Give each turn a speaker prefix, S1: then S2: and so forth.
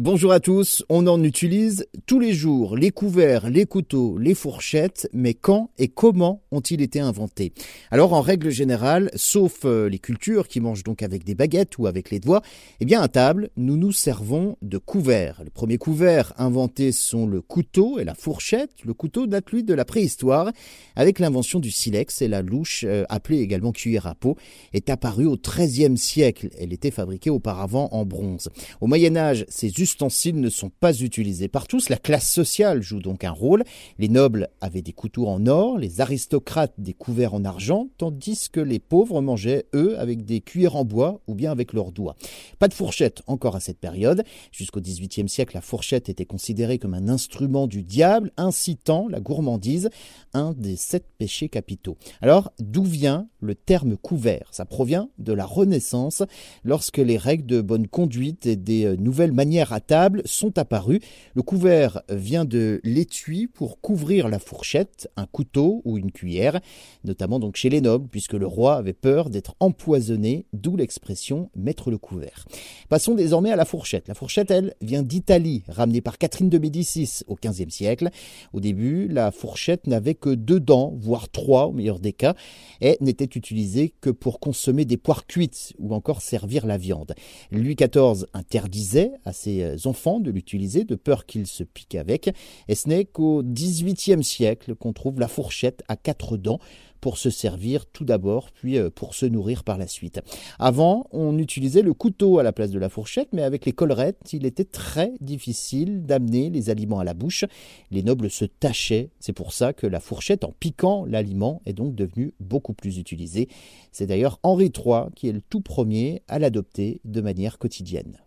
S1: Bonjour à tous, on en utilise tous les jours, les couverts, les couteaux, les fourchettes, mais quand et comment ont-ils été inventés? Alors en règle générale, sauf euh, les cultures qui mangent donc avec des baguettes ou avec les doigts, eh bien à table, nous nous servons de couverts. Les premiers couverts inventés sont le couteau et la fourchette. Le couteau date lui de la préhistoire, avec l'invention du silex et la louche, euh, appelée également cuillère à peau, est apparue au XIIIe siècle. Elle était fabriquée auparavant en bronze. Au Moyen Âge, ces ustensiles ne sont pas utilisés par tous. La classe sociale joue donc un rôle. Les nobles avaient des couteaux en or, les aristocrates des couverts en argent, tandis que les pauvres mangeaient, eux, avec des cuillères en bois ou bien avec leurs doigts. Pas de fourchette encore à cette période. Jusqu'au XVIIIe siècle, la fourchette était considérée comme un instrument du diable, incitant la gourmandise, un des sept péchés capitaux. Alors, d'où vient le terme couvert? Ça provient de la Renaissance, lorsque les règles de bonne conduite et des euh, nouvelles manières à table sont apparues. Le couvert vient de l'étui pour couvrir la fourchette, un couteau ou une cuillère, notamment donc chez les nobles, puisque le roi avait peur d'être empoisonné, d'où l'expression mettre le couvert. Passons désormais à la fourchette. La fourchette, elle, vient d'Italie, ramenée par Catherine de Médicis au XVe siècle. Au début, la fourchette n'avait que deux dents, voire trois au meilleur des cas, et n'était utilisée que pour consommer des poires cuites ou encore servir la viande. Louis XIV interdisait à ses enfants de l'utiliser de peur qu'ils se piquent avec, et ce n'est qu'au XVIIIe siècle qu'on trouve la fourchette à quatre dents pour se servir tout d'abord, puis euh, pour se nourrir par la suite. Avant, on utilisait le couteau à la place de la fourchette, mais avec les collerettes, il était très difficile d'amener les aliments à la bouche. Les nobles se tâchaient. C'est pour ça que la fourchette, en piquant l'aliment, est donc devenue beaucoup plus utilisée. C'est d'ailleurs Henri III qui est le tout premier à l'adopter de manière quotidienne.